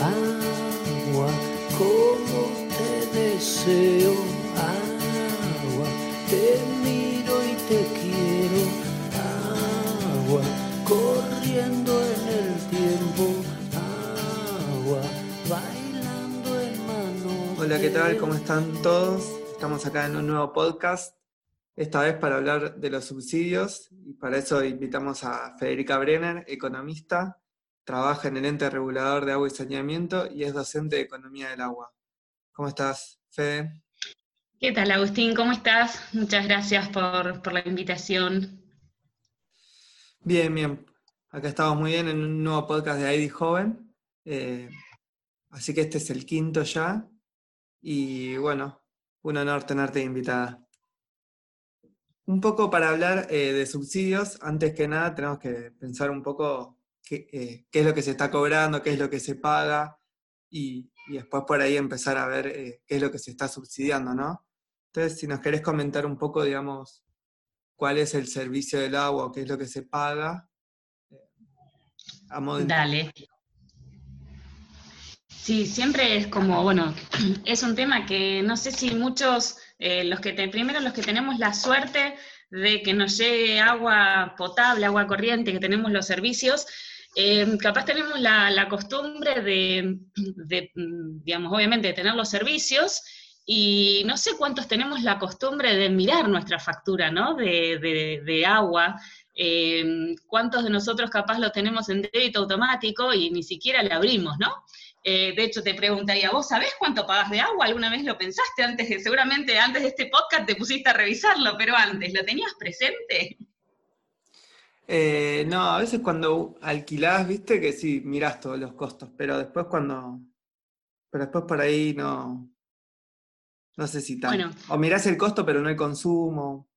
agua, como te deseo, agua, te miro y te quiero, agua, corriendo en el tiempo, agua, bailando en mano. Hola, ¿qué tal? ¿Cómo están todos? Estamos acá en un nuevo podcast, esta vez para hablar de los subsidios y para eso invitamos a Federica Brenner, economista, trabaja en el ente regulador de agua y saneamiento y es docente de economía del agua. ¿Cómo estás, Fede? ¿Qué tal, Agustín? ¿Cómo estás? Muchas gracias por, por la invitación. Bien, bien. Acá estamos muy bien en un nuevo podcast de ID Joven. Eh, así que este es el quinto ya. Y bueno, un honor tenerte invitada. Un poco para hablar eh, de subsidios, antes que nada tenemos que pensar un poco qué, eh, qué, es lo que se está cobrando, qué es lo que se paga, y, después por ahí empezar a ver eh, qué es lo que se está subsidiando, ¿no? Entonces, si nos querés comentar un poco, digamos, cuál es el servicio del agua qué es lo que se paga. A modo Dale. Sí, siempre es como, bueno, es un tema que no sé si muchos eh, los que te, primero los que tenemos la suerte de que nos llegue agua potable, agua corriente, que tenemos los servicios, eh, capaz tenemos la, la costumbre de, de, digamos, obviamente, de tener los servicios y no sé cuántos tenemos la costumbre de mirar nuestra factura, ¿no? De, de, de agua. Eh, ¿Cuántos de nosotros capaz lo tenemos en débito automático y ni siquiera le abrimos, ¿no? Eh, de hecho, te preguntaría, ¿vos sabés cuánto pagas de agua? ¿Alguna vez lo pensaste antes de, seguramente antes de este podcast te pusiste a revisarlo, pero antes, ¿lo tenías presente? Eh, no, a veces cuando alquilás, viste que sí, mirás todos los costos, pero después cuando, pero después por ahí no, no sé si tanto. Bueno, o mirás el costo, pero no el consumo.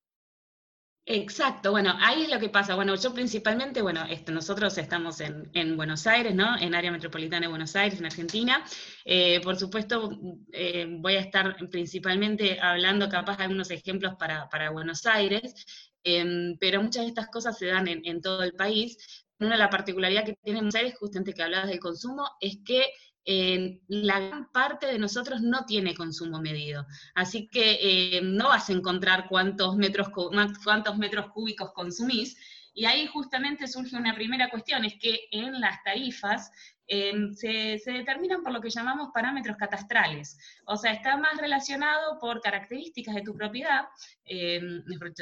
Exacto, bueno, ahí es lo que pasa. Bueno, yo principalmente, bueno, nosotros estamos en, en, Buenos Aires, ¿no? En área metropolitana de Buenos Aires, en Argentina. Eh, por supuesto, eh, voy a estar principalmente hablando capaz de algunos ejemplos para, para Buenos Aires, eh, pero muchas de estas cosas se dan en, todo el país. Una de las particularidades que tiene Buenos Aires, justamente que hablabas del consumo, es que eh, la gran parte de nosotros no tiene consumo medido. Así que eh, no vas a encontrar cuántos metros, cuántos metros cúbicos consumís. Y ahí justamente surge una primera cuestión, es que en las tarifas se, determinan por lo que llamamos parámetros catastrales. O sea, está más relacionado por características de tu propiedad, eh,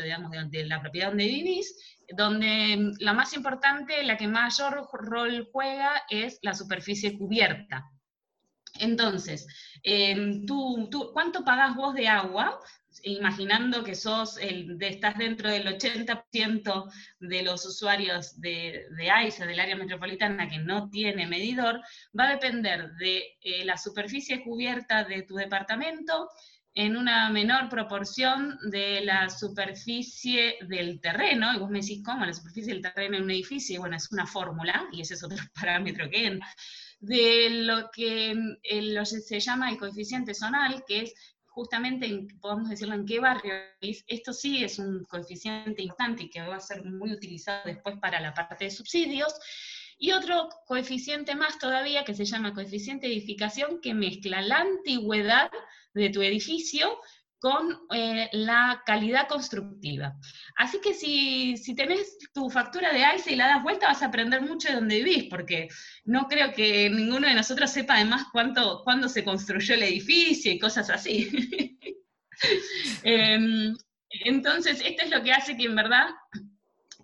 digamos, de, de la propiedad donde vivís, donde la más importante, la que mayor rol juega, es la superficie cubierta. Entonces, eh, ¿tú, tú, ¿cuánto pagás vos de agua? Imaginando que sos el, de, estás dentro del 80% de los usuarios de, de AISA, del área metropolitana, que no tiene medidor, va a depender de eh, la superficie cubierta de tu departamento, en una menor proporción de la superficie del terreno, y vos me decís, ¿cómo? La superficie del terreno en un edificio, bueno, es una fórmula, y ese es otro parámetro que entra, de lo que el, lo se llama el coeficiente zonal, que es justamente, en, podemos decirlo, en qué barrio es. Esto sí es un coeficiente importante que va a ser muy utilizado después para la parte de subsidios, y otro coeficiente más todavía que se llama coeficiente edificación que mezcla la antigüedad de tu edificio con eh, la calidad constructiva. Así que si, si, tenés tu factura de ICE y la das vuelta, vas a aprender mucho de dónde vivís, porque no creo que ninguno de nosotros sepa además cuánto, cuándo se construyó el edificio y cosas así. eh, entonces, esto es lo que hace que en verdad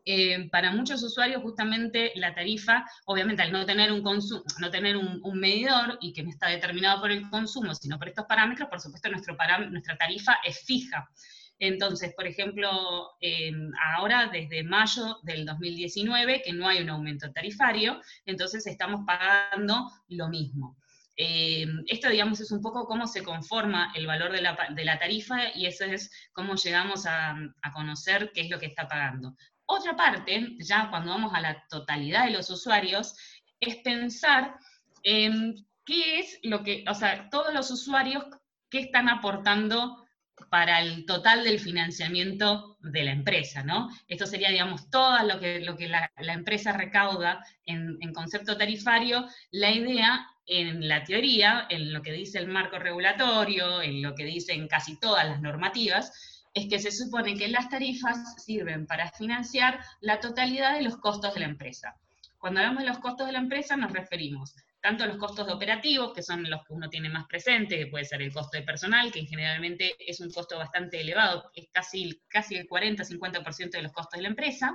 eh, para muchos usuarios justamente la tarifa, obviamente al no tener un consumo, no tener un, medidor y que no está determinado por el consumo, sino por estos parámetros, por supuesto nuestra tarifa es fija. Entonces, por ejemplo, eh, ahora desde mayo del 2019, que no hay un aumento tarifario, entonces estamos pagando lo mismo. Eh, esto, digamos, es un poco cómo se conforma el valor de la, tarifa y eso es cómo llegamos a, conocer qué es lo que está pagando. Otra parte, ya cuando vamos a la totalidad de los usuarios, es pensar en qué es lo que, o sea, todos los usuarios, qué están aportando para el total del financiamiento de la empresa, ¿no? Esto sería, digamos, todo lo que, lo que la, empresa recauda en, concepto tarifario. La idea en la teoría, en lo que dice el marco regulatorio, en lo que dicen casi todas las normativas, es que se supone que las tarifas sirven para financiar la totalidad de los costos de la empresa. Cuando hablamos de los costos de la empresa nos referimos tanto a los costos operativos, que son los que uno tiene más presente, que puede ser el costo de personal, que generalmente es un costo bastante elevado, es casi, casi el 40-50% de los costos de la empresa,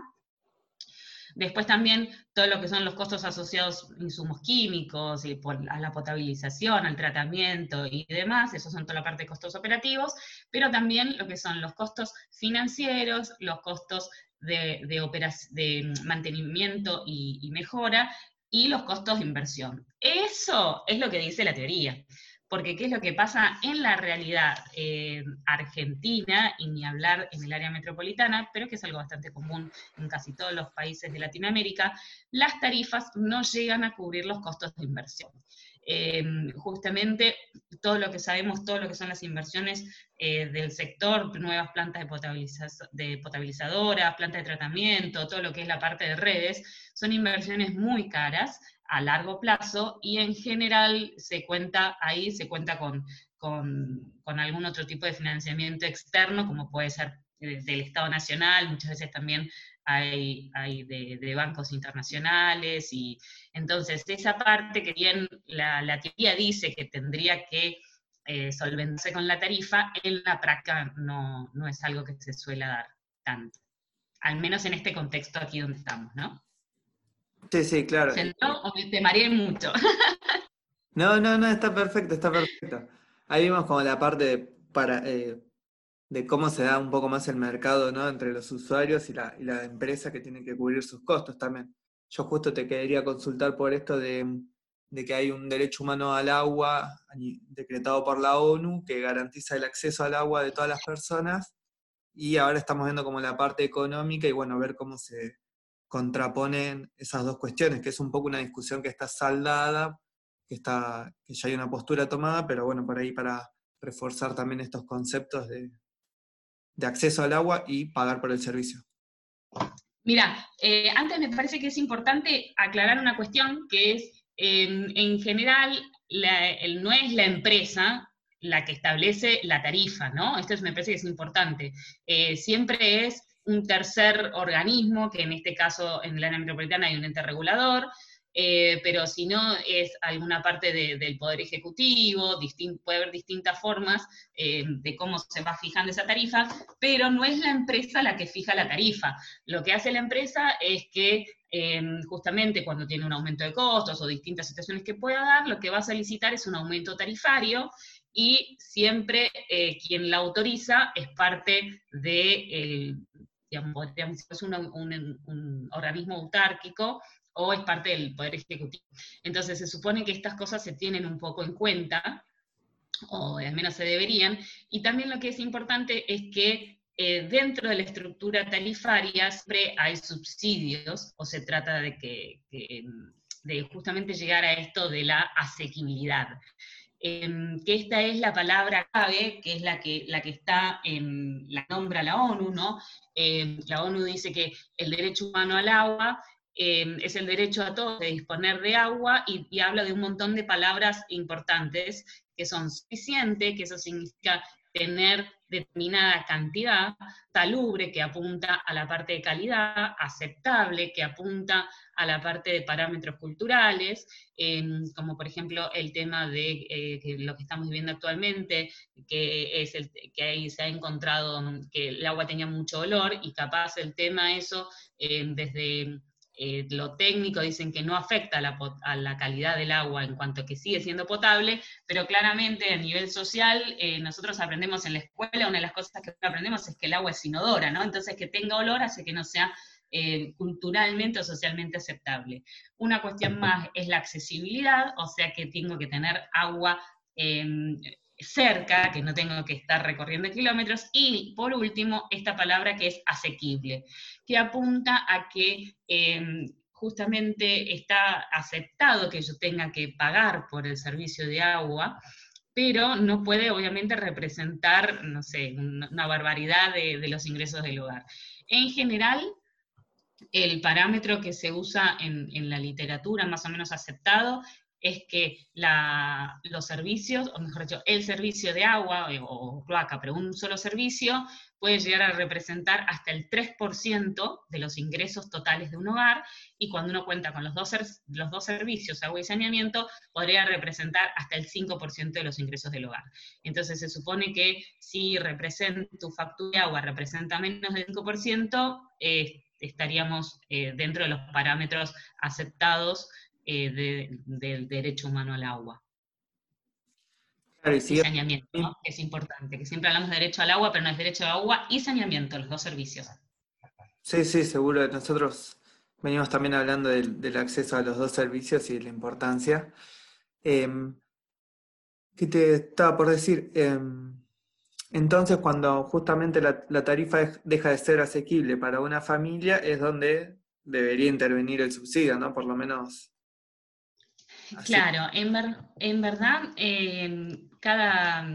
Después también todo lo que son los costos asociados a insumos químicos, y a la potabilización, al tratamiento y demás, eso son toda la parte de costos operativos, pero también lo que son los costos financieros, los costos de, de, mantenimiento y mejora, y los costos de inversión. Eso es lo que dice la teoría porque qué es lo que pasa en la realidad eh, argentina, y ni hablar en el área metropolitana, pero que es algo bastante común en casi todos los países de Latinoamérica, las tarifas no llegan a cubrir los costos de inversión. Eh, justamente todo lo que sabemos, todo lo que son las inversiones eh, del sector, nuevas plantas de, potabilizadoras, plantas de tratamiento, todo lo que es la parte de redes, son inversiones muy caras a largo plazo y en general se cuenta ahí, se cuenta con, con, algún otro tipo de financiamiento externo, como puede ser del Estado Nacional, muchas veces también hay, hay de, bancos internacionales, y entonces esa parte que bien la, la teoría dice que tendría que eh, solventarse con la tarifa, en la práctica no, no es algo que se suele dar tanto, al menos en este contexto aquí donde estamos, ¿no? Sí, sí, claro. o te mareé mucho? no, no, no, está perfecto, está perfecto. Ahí vimos como la parte de, para, eh, de cómo se da un poco más el mercado ¿no? entre los usuarios y la, y la empresa que tiene que cubrir sus costos también. Yo justo te quería consultar por esto de, de que hay un derecho humano al agua decretado por la ONU que garantiza el acceso al agua de todas las personas y ahora estamos viendo como la parte económica y bueno, ver cómo se, contraponen esas dos cuestiones, que es un poco una discusión que está saldada, que, está, que ya hay una postura tomada, pero bueno, por ahí para reforzar también estos conceptos de, acceso al agua y pagar por el servicio. Mira, eh, antes me parece que es importante aclarar una cuestión que es, en general, no es la empresa la que establece la tarifa, ¿no? Esto me parece que es importante. Eh, siempre es un tercer organismo, que en este caso en la área metropolitana hay un ente regulador, eh, pero si no es alguna parte del Poder Ejecutivo, puede haber distintas formas eh, de cómo se va fijando esa tarifa, pero no es la empresa la que fija la tarifa. Lo que hace la empresa es que em, justamente cuando tiene un aumento de costos o distintas situaciones que pueda dar, lo que va a solicitar es un aumento tarifario y siempre eh, quien la autoriza es parte de, digamos, es un, organismo autárquico o es parte del Poder Ejecutivo. Entonces se supone que estas cosas se tienen un poco en cuenta, o al menos se deberían, y también lo que es importante es que eh, dentro de la estructura tarifaria siempre hay subsidios, o se trata de que, de justamente llegar a esto de la asequibilidad. Em, que esta es la palabra clave, que es la que, la que está en la nombra la ONU, ¿no? Em, la ONU dice que el derecho humano al agua em, es el derecho a todos de disponer de agua y, y, habla de un montón de palabras importantes que son suficiente, que eso significa tener determinada cantidad, salubre, que apunta a la parte de calidad, aceptable, que apunta a la parte de parámetros culturales, em, como por ejemplo el tema de eh, lo que estamos viviendo actualmente, que es el, que ahí se ha encontrado que el agua tenía mucho olor y capaz el tema eso em, desde eh, lo técnico dicen que no afecta a la, calidad del agua en cuanto que sigue siendo potable, pero claramente a nivel social eh, nosotros aprendemos en la escuela, una de las cosas que aprendemos es que el agua es inodora, ¿no? Entonces que tenga olor hace que no sea eh, culturalmente o socialmente aceptable. Una cuestión más es la accesibilidad, o sea que tengo que tener agua em, cerca, que no tengo que estar recorriendo kilómetros, y por último, esta palabra que es asequible, que apunta a que em, justamente está aceptado que yo tenga que pagar por el servicio de agua, pero no puede obviamente representar, no sé, una barbaridad de, los ingresos del hogar. En general, el parámetro que se usa en, en, la literatura más o menos aceptado es que los servicios, o mejor dicho, el servicio de agua eh, o, cloaca, pero un solo servicio, puede llegar a representar hasta el 3% de los ingresos totales de un hogar, y cuando uno cuenta con los dos, los dos servicios, agua y saneamiento, podría representar hasta el 5% de los ingresos del hogar. Entonces se supone que si representa, tu factura de agua representa menos del 5%, eh, estaríamos eh, dentro de los parámetros aceptados eh, del derecho humano al agua. y, saneamiento, es importante, que siempre hablamos de derecho al agua, pero no es derecho al agua y saneamiento, los dos servicios. Sí, sí, seguro. Nosotros venimos también hablando del, acceso a los dos servicios y de la importancia. Em, ¿Qué te estaba por decir? Em, entonces, cuando justamente la, tarifa deja de ser asequible para una familia, es donde debería intervenir el subsidio, ¿no? Por lo menos. Claro, en, en verdad, cada,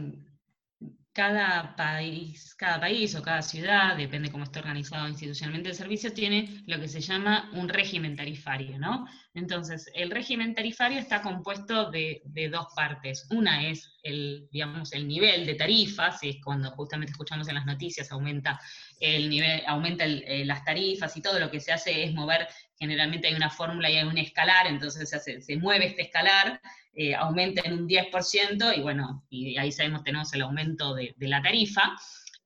cada país, cada país o cada ciudad, depende cómo esté organizado institucionalmente el servicio, tiene lo que se llama un régimen tarifario, ¿no? Entonces, el régimen tarifario está compuesto de, dos partes. Una es el, digamos, el nivel de tarifas, y es cuando justamente escuchamos en las noticias aumenta el nivel, aumenta eh, las tarifas y todo lo que se hace es mover, generalmente hay una fórmula y hay un escalar, entonces se, se mueve este escalar eh, aumenta en un 10% y bueno, y ahí sabemos tenemos el aumento de, la tarifa,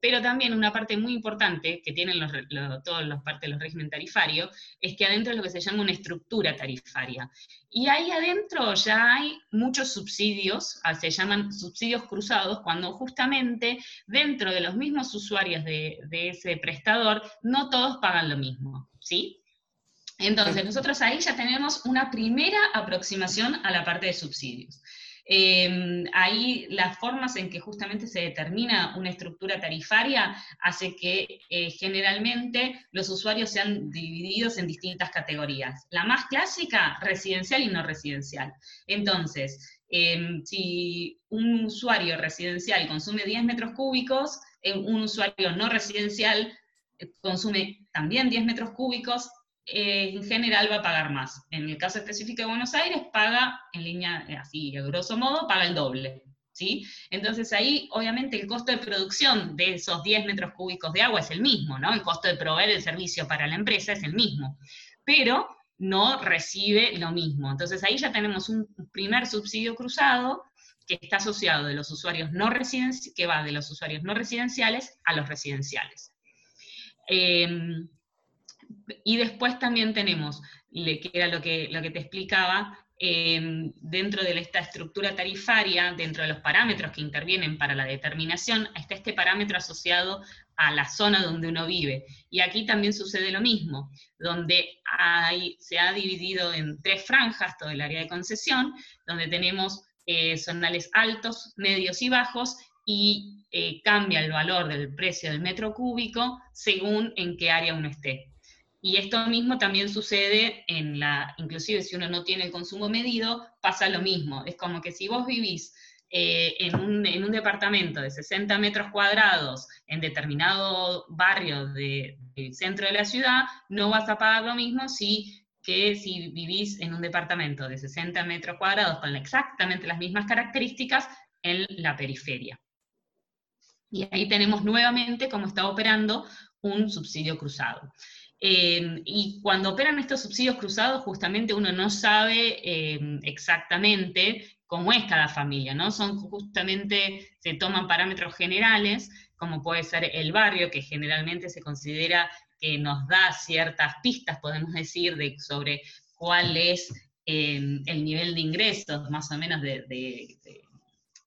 pero también una parte muy importante que tienen los, todas las partes de los regímenes tarifarios es que adentro es lo que se llama una estructura tarifaria. Y ahí adentro ya hay muchos subsidios, ah, se llaman subsidios cruzados, cuando justamente dentro de los mismos usuarios de, de ese prestador no todos pagan lo mismo, ¿sí? Entonces, nosotros ahí ya tenemos una primera aproximación a la parte de subsidios. Em, ahí las formas en que justamente se determina una estructura tarifaria hace que eh, generalmente los usuarios sean divididos en distintas categorías. La más clásica, residencial y no residencial. Entonces, em, si un usuario residencial consume 10 metros cúbicos, un usuario no residencial eh, consume también 10 metros cúbicos, eh, en general va a pagar más. En el caso específico de Buenos Aires, paga en línea, eh, así, a grosso modo, paga el doble. ¿sí? Entonces ahí, obviamente, el costo de producción de esos 10 metros cúbicos de agua es el mismo, ¿no? El costo de proveer el servicio para la empresa es el mismo. Pero no recibe lo mismo. Entonces ahí ya tenemos un primer subsidio cruzado que está asociado de los usuarios no que va de los usuarios no residenciales a los residenciales. Eh, y después también tenemos, que era lo que, lo que te explicaba, em, dentro de esta estructura tarifaria, dentro de los parámetros que intervienen para la determinación, está este parámetro asociado a la zona donde uno vive. Y aquí también sucede lo mismo, donde hay, se ha dividido en tres franjas todo el área de concesión, donde tenemos eh, zonales altos, medios y bajos, y eh, cambia el valor del precio del metro cúbico según en qué área uno esté. Y esto mismo también sucede en la, inclusive si uno no tiene el consumo medido, pasa lo mismo. Es como que si vos vivís eh, en, un, departamento de 60 metros cuadrados en determinado barrio del centro de la ciudad, no vas a pagar lo mismo si, que si vivís en un departamento de 60 metros cuadrados con exactamente las mismas características en la periferia. Y ahí tenemos nuevamente cómo está operando un subsidio cruzado. Em, y cuando operan estos subsidios cruzados, justamente uno no sabe em, exactamente cómo es cada familia, ¿no? Son justamente, se toman parámetros generales, como puede ser el barrio, que generalmente se considera que nos da ciertas pistas, podemos decir, de, sobre cuál es em, el nivel de ingresos, más o menos, de,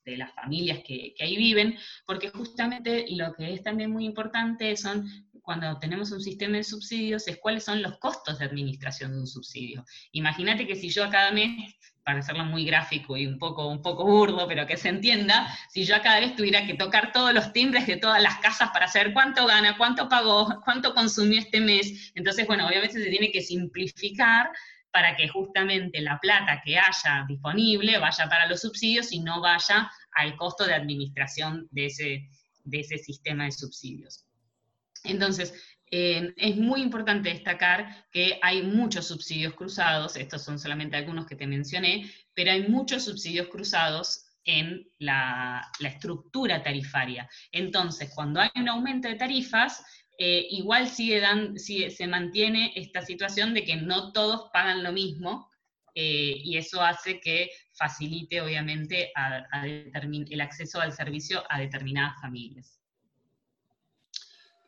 las familias que, ahí viven, porque justamente lo que es también muy importante son cuando tenemos un sistema de subsidios es cuáles son los costos de administración de un subsidio. Imagínate que si yo a cada mes, para hacerlo muy gráfico y un poco, un poco burdo, pero que se entienda, si yo a cada vez tuviera que tocar todos los timbres de todas las casas para saber cuánto gana, cuánto pagó, cuánto consumió este mes, entonces, bueno, obviamente se tiene que simplificar para que justamente la plata que haya disponible vaya para los subsidios y no vaya al costo de administración de ese, de ese sistema de subsidios. Entonces, es muy importante destacar que hay muchos subsidios cruzados, estos son solamente algunos que te mencioné, pero hay muchos subsidios cruzados en la, estructura tarifaria. Entonces, cuando hay un aumento de tarifas, eh, igual sigue dan, se mantiene esta situación de que no todos pagan lo mismo, eh, y eso hace que facilite, obviamente, el acceso al servicio a determinadas familias.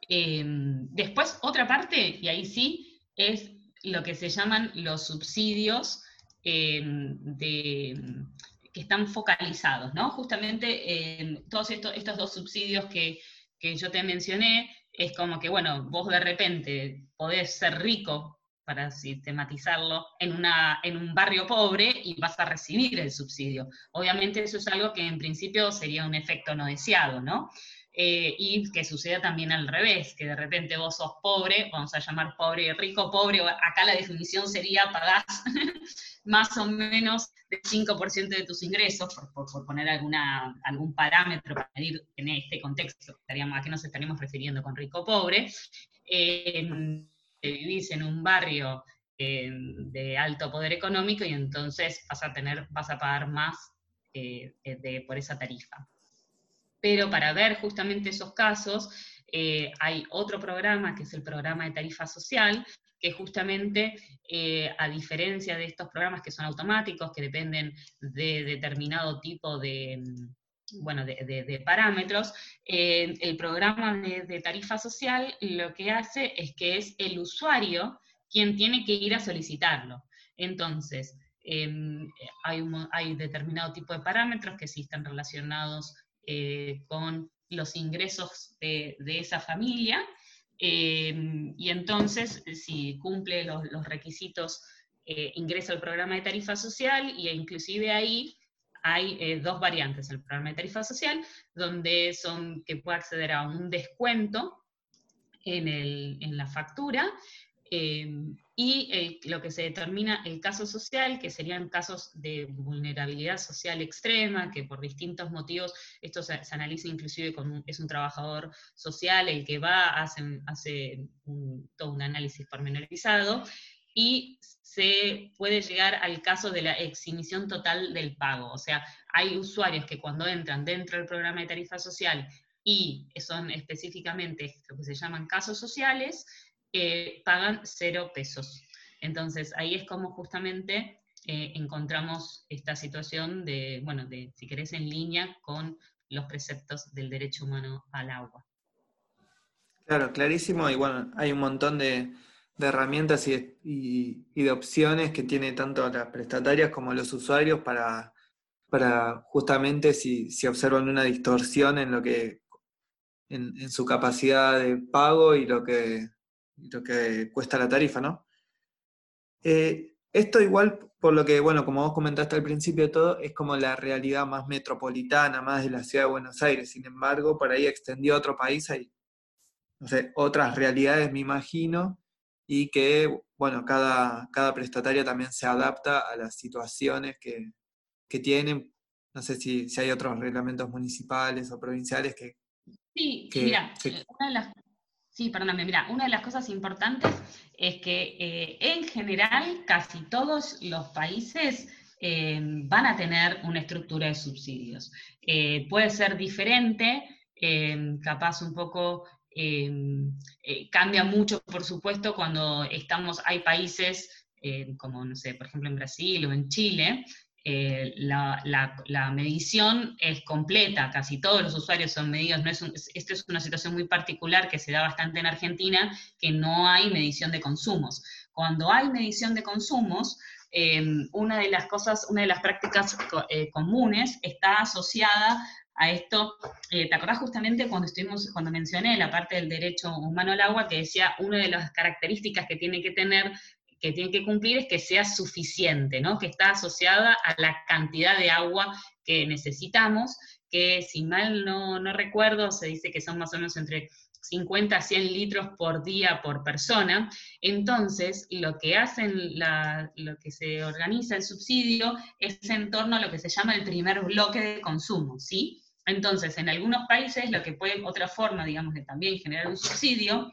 Em, después, otra parte, y ahí sí, es lo que se llaman los subsidios em, que están focalizados, ¿no? Justamente em, todos estos, estos dos subsidios que, que yo te mencioné, es como que, bueno, vos de repente podés ser rico, para sistematizarlo, en, una, en un barrio pobre y vas a recibir el subsidio. Obviamente eso es algo que en principio sería un efecto no deseado, ¿no? Eh, y que suceda también al revés, que de repente vos sos pobre, vamos a llamar pobre rico, pobre, acá la definición sería pagás más o menos del 5% de tus ingresos, por, poner alguna, algún parámetro para medir en este contexto, estaríamos, a qué nos estaríamos refiriendo con rico pobre, eh, vivís en un barrio eh, de alto poder económico y entonces vas a, tener, vas a pagar más de, por esa tarifa. Pero para ver justamente esos casos, eh, hay otro programa, que es el programa de tarifa social, que justamente, eh, a diferencia de estos programas que son automáticos, que dependen de determinado tipo de, bueno, de, parámetros, eh, el programa de, tarifa social lo que hace es que es el usuario quien tiene que ir a solicitarlo. Entonces, em, hay, hay determinado tipo de parámetros que sí están relacionados eh, con los ingresos de, esa familia, eh, y entonces si cumple los, requisitos eh, ingresa al programa de tarifa social y inclusive ahí hay dos variantes, el programa de tarifa social, donde son que puede acceder a un descuento en, en la factura, y lo que se determina el caso social, que serían casos de vulnerabilidad social extrema, que por distintos motivos, esto se, analiza inclusive con es un trabajador social el que va, hace, hace todo un análisis pormenorizado, y se puede llegar al caso de la exhibición total del pago. O sea, hay usuarios que cuando entran dentro del programa de tarifa social y son específicamente lo que se llaman casos sociales, pagan cero pesos. Entonces, ahí es como justamente eh, encontramos esta situación de, bueno, de, si querés, en línea con los preceptos del derecho humano al agua. Claro, clarísimo, y bueno, hay un montón de, herramientas y, de opciones que tiene tanto las prestatarias como los usuarios para, para justamente si, observan una distorsión en lo que en, su capacidad de pago y lo que lo que cuesta la tarifa, ¿no? Eh, esto igual, por lo que, bueno, como vos comentaste al principio de todo, es como la realidad más metropolitana, más de la ciudad de Buenos Aires. Sin embargo, por ahí extendió a otro país, hay, no sé, otras realidades, me imagino, y que, bueno, cada, cada prestataria también se adapta a las situaciones que, tienen. No sé si, hay otros reglamentos municipales o provinciales que... Sí, mira, una de las Sí, perdóname, mira, una de las cosas importantes es que eh, en general casi todos los países eh, van a tener una estructura de subsidios. Eh, puede ser diferente, capaz un poco, cambia mucho, por supuesto, cuando estamos, hay países como, no sé, por ejemplo en Brasil o en Chile, eh, la, medición es completa, casi todos los usuarios son medidos, no es esto es una situación muy particular que se da bastante en Argentina, que no hay medición de consumos. Cuando hay medición de consumos, em, una de las cosas, una de las prácticas eh, comunes está asociada a esto, eh, ¿te acordás justamente cuando estuvimos, cuando mencioné la parte del derecho humano al agua, que decía una de las características que tiene que tener que tiene que cumplir es que sea suficiente, ¿no? que está asociada a la cantidad de agua que necesitamos, que si mal no, recuerdo, se dice que son más o menos entre 50 a 100 litros por día por persona. Entonces, lo que hacen, lo que se organiza el subsidio es en torno a lo que se llama el primer bloque de consumo, ¿sí? Entonces, en algunos países, lo que puede, otra forma, digamos, de también generar un subsidio,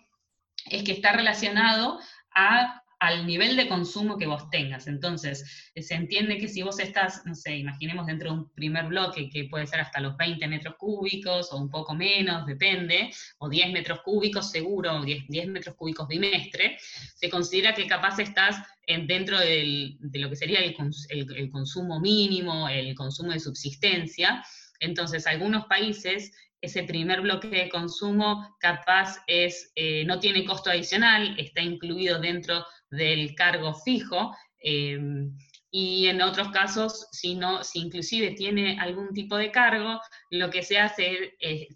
es que está relacionado a al nivel de consumo que vos tengas. Entonces, se entiende que si vos estás, no sé, imaginemos dentro de un primer bloque que puede ser hasta los 20 metros cúbicos o un poco menos, depende, o 10 metros cúbicos seguro, o 10, metros cúbicos bimestre, se considera que capaz estás en, dentro de lo que sería el, el consumo mínimo, el consumo de subsistencia. Entonces, algunos países ese primer bloque de consumo capaz es, eh, no tiene costo adicional, está incluido dentro del cargo fijo, em, y en otros casos, si, no, si inclusive tiene algún tipo de cargo, lo que se hace es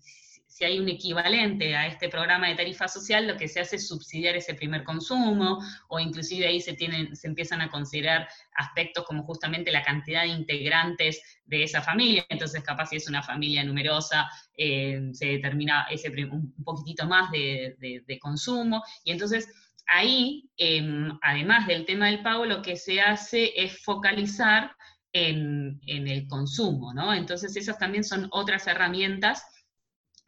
si hay un equivalente a este programa de tarifa social, lo que se hace es subsidiar ese primer consumo, o inclusive ahí se, tienen, se empiezan a considerar aspectos como justamente la cantidad de integrantes de esa familia, entonces capaz si es una familia numerosa, eh, se determina ese, un poquitito más de, consumo, y entonces ahí, em, además del tema del pago, lo que se hace es focalizar en, el consumo, ¿no? Entonces esas también son otras herramientas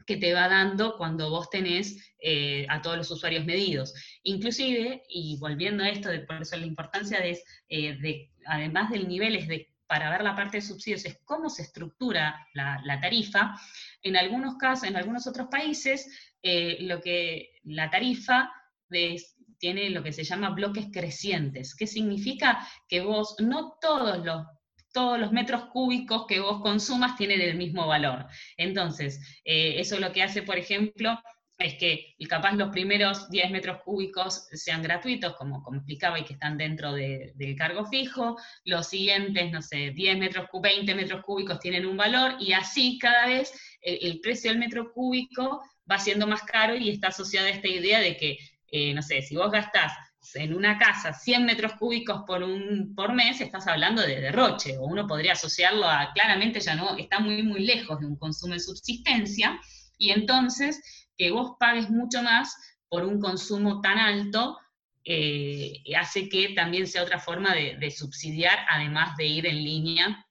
que te va dando cuando vos tenés eh, a todos los usuarios medidos. Inclusive, y volviendo a esto, de, por eso la importancia eh, de además del nivel, es de para ver la parte de subsidios es cómo se estructura la, tarifa. En algunos casos, en algunos otros países, eh, lo que la tarifa tiene lo que se llama bloques crecientes. ¿Qué significa? Que vos no todos los todos los metros cúbicos que vos consumas tienen el mismo valor. Entonces, eh, eso lo que hace, por ejemplo, es que capaz los primeros 10 metros cúbicos sean gratuitos, como, como explicaba, y que están dentro del cargo fijo, los siguientes, no sé, 10 metros, 20 metros cúbicos tienen un valor, y así cada vez el, el precio del metro cúbico va siendo más caro y está asociada a esta idea de que, eh, no sé, si vos gastás en una casa 100 metros cúbicos por, un, por mes, estás hablando de derroche, o uno podría asociarlo a, claramente ya no, está muy, muy lejos de un consumo de subsistencia, y entonces que vos pagues mucho más por un consumo tan alto, eh, hace que también sea otra forma de, subsidiar, además de ir en línea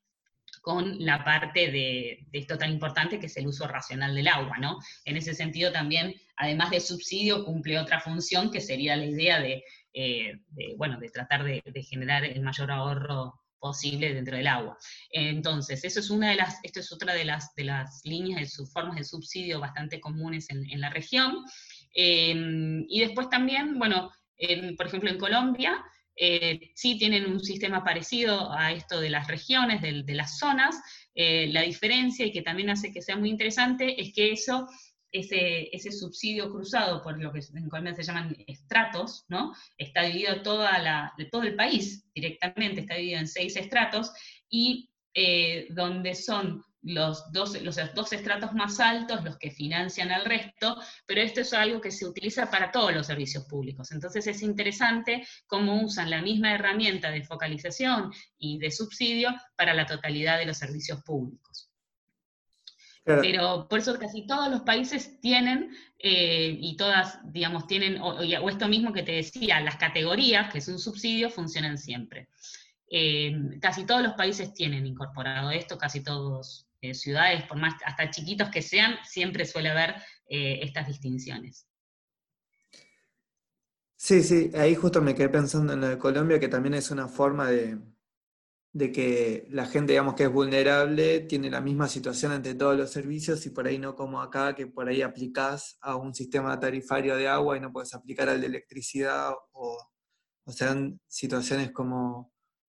con la parte de, de, esto tan importante que es el uso racional del agua, ¿no? En ese sentido también, además de subsidio, cumple otra función que sería la idea de eh, bueno, de tratar de, generar el mayor ahorro posible dentro del agua. Entonces, eso es una de las, esto es otra de las, de las líneas de sus formas de subsidio bastante comunes en, la región. Em, y después también, bueno, por ejemplo, en Colombia, eh, sí tienen un sistema parecido a esto de las regiones, de, las zonas. Eh, la diferencia, y que también hace que sea muy interesante, es que eso ese, subsidio cruzado por lo que en Colombia se llaman estratos, ¿no? Está dividido toda la, todo el país directamente, está dividido en seis estratos, y eh, donde son los dos, los dos estratos más altos los que financian al resto, pero esto es algo que se utiliza para todos los servicios públicos. Entonces es interesante cómo usan la misma herramienta de focalización y de subsidio para la totalidad de los servicios públicos. Pero por eso casi todos los países tienen, eh, y todas, digamos, tienen, o, esto mismo que te decía, las categorías, que es un subsidio, funcionan siempre. Eh, casi todos los países tienen incorporado esto, casi todas eh, ciudades, por más hasta chiquitos que sean, siempre suele haber estas distinciones. Sí, sí, ahí justo me quedé pensando en lo de Colombia, que también es una forma de, de que la gente, digamos, que es vulnerable, tiene la misma situación ante todos los servicios y por ahí no como acá, que por ahí aplicás a un sistema tarifario de agua y no puedes aplicar al de electricidad, o, o sean situaciones como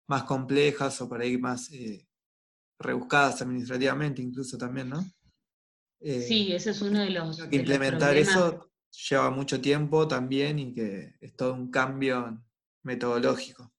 más complejas o por ahí más eh, rebuscadas administrativamente incluso también, ¿no? Eh, sí, ese es uno de los... implementar eso lleva mucho tiempo también y que es todo un cambio metodológico.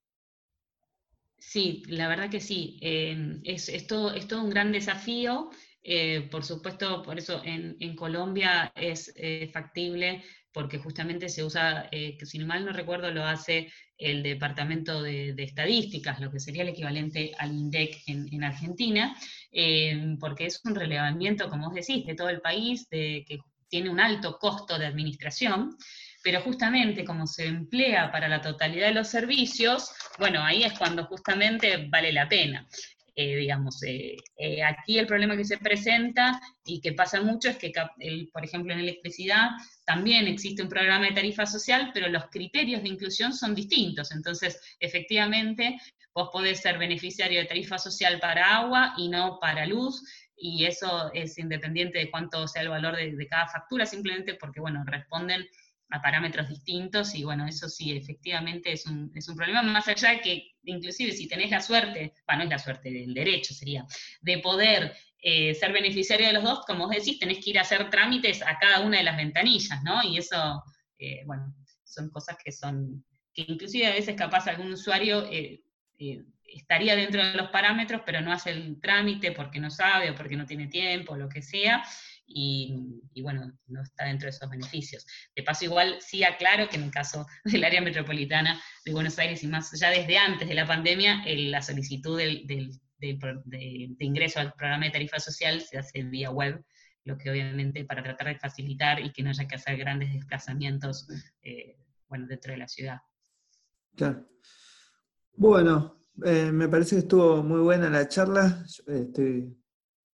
Sí, la verdad que sí. Em, es, todo, un gran desafío. Eh, por supuesto, por eso en, Colombia es eh, factible porque justamente se usa, eh, que si mal no recuerdo, lo hace el Departamento de, Estadísticas, lo que sería el equivalente al INDEC en, Argentina, em, porque es un relevamiento, como vos decís, de todo el país, de, que tiene un alto costo de administración pero justamente como se emplea para la totalidad de los servicios, bueno, ahí es cuando justamente vale la pena. eh, digamos, eh, eh, aquí el problema que se presenta y que pasa mucho es que, por ejemplo, en electricidad también existe un programa de tarifa social, pero los criterios de inclusión son distintos. Entonces, efectivamente, vos podés ser beneficiario de tarifa social para agua y no para luz, y eso es independiente de cuánto sea el valor de, de cada factura, simplemente porque, bueno, responden a parámetros distintos y bueno, eso sí, efectivamente es un, es un problema, más allá de que inclusive si tenés la suerte, bueno, no es la suerte, del derecho sería, de poder eh, ser beneficiario de los dos, como vos decís, tenés que ir a hacer trámites a cada una de las ventanillas, ¿no? Y eso, eh, bueno, son cosas que son, que inclusive a veces capaz algún usuario eh, estaría dentro de los parámetros, pero no hace el trámite porque no sabe o porque no tiene tiempo, lo que sea, y, bueno, no está dentro de esos beneficios. De paso, igual sí aclaro que en el caso del área metropolitana de Buenos Aires y más, ya desde antes de la pandemia, la solicitud del, de, ingreso al programa de tarifa social se hace vía web, lo que obviamente para tratar de facilitar y que no haya que hacer grandes desplazamientos eh, bueno, dentro de la ciudad. Claro. Bueno, eh, me parece que estuvo muy buena la charla. Estoy,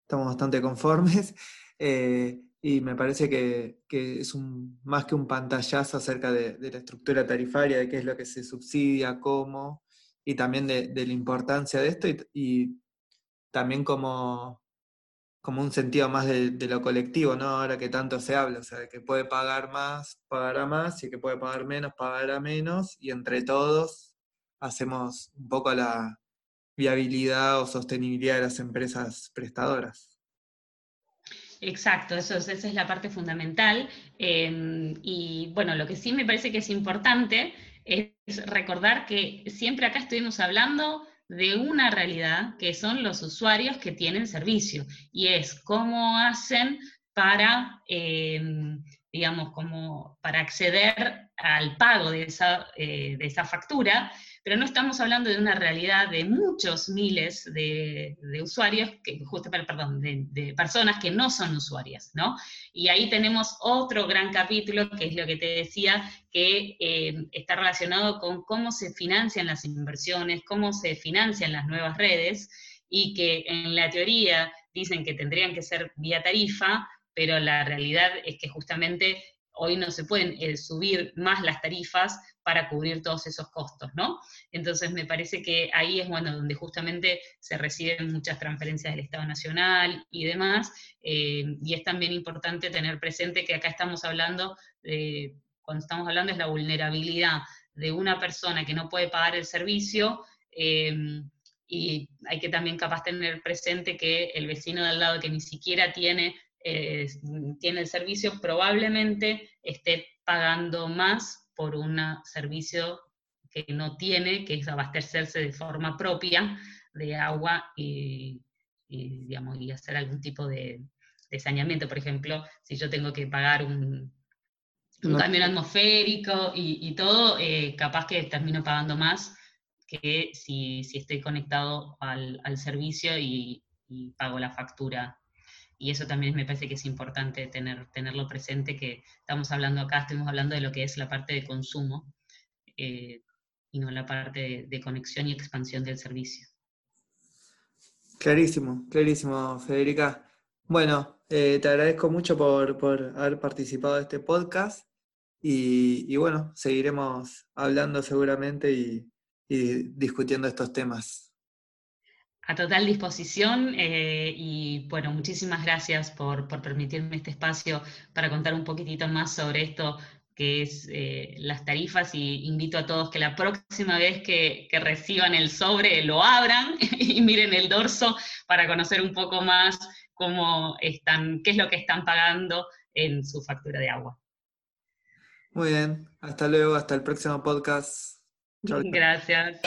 estamos bastante conformes. Eh, y me parece que, es un, más que un pantallazo acerca de, la estructura tarifaria, de qué es lo que se subsidia, cómo, y también de, la importancia de esto, y, también como, como un sentido más de, lo colectivo, ¿no? Ahora que tanto se habla, o sea, que puede pagar más, pagará más, y que puede pagar menos, pagará menos, y entre todos hacemos un poco la viabilidad o sostenibilidad de las empresas prestadoras. Exacto, eso esa es la parte fundamental. Em, y bueno, lo que sí me parece que es importante es recordar que siempre acá estuvimos hablando de una realidad que son los usuarios que tienen servicio y es cómo hacen para, em, digamos, para acceder al pago de esa, eh, de esa factura pero no estamos hablando de una realidad de muchos miles de, usuarios, que, justo, perdón, de, personas que no son usuarias, ¿no? Y ahí tenemos otro gran capítulo, que es lo que te decía, que eh, está relacionado con cómo se financian las inversiones, cómo se financian las nuevas redes, y que en la teoría dicen que tendrían que ser vía tarifa, pero la realidad es que justamente hoy no se pueden eh, subir más las tarifas para cubrir todos esos costos, ¿no? Entonces me parece que ahí es bueno donde justamente se reciben muchas transferencias del Estado Nacional y demás, eh, y es también importante tener presente que acá estamos hablando, de, cuando estamos hablando es la vulnerabilidad de una persona que no puede pagar el servicio, eh, y hay que también capaz tener presente que el vecino de al lado que ni siquiera tiene tiene el servicio, probablemente esté pagando más por un servicio que no tiene, que es abastecerse de forma propia de agua y, digamos, y hacer algún tipo de, saneamiento. Por ejemplo, si yo tengo que pagar un, camión atmosférico y, todo, eh, capaz que termino pagando más que si, estoy conectado al, servicio y, pago la factura y eso también me parece que es importante tener, tenerlo presente, que estamos hablando acá, estamos hablando de lo que es la parte de consumo eh, y no la parte de, conexión y expansión del servicio. Clarísimo, clarísimo, Federica. Bueno, eh, te agradezco mucho por, haber participado de este podcast y, bueno, seguiremos hablando seguramente y discutiendo estos temas a total disposición eh, y bueno, muchísimas gracias por, permitirme este espacio para contar un poquitito más sobre esto que es eh, las tarifas y invito a todos que la próxima vez que, reciban el sobre lo abran y miren el dorso para conocer un poco más cómo están, qué es lo que están pagando en su factura de agua. Muy bien, hasta luego, hasta el próximo podcast. Gracias.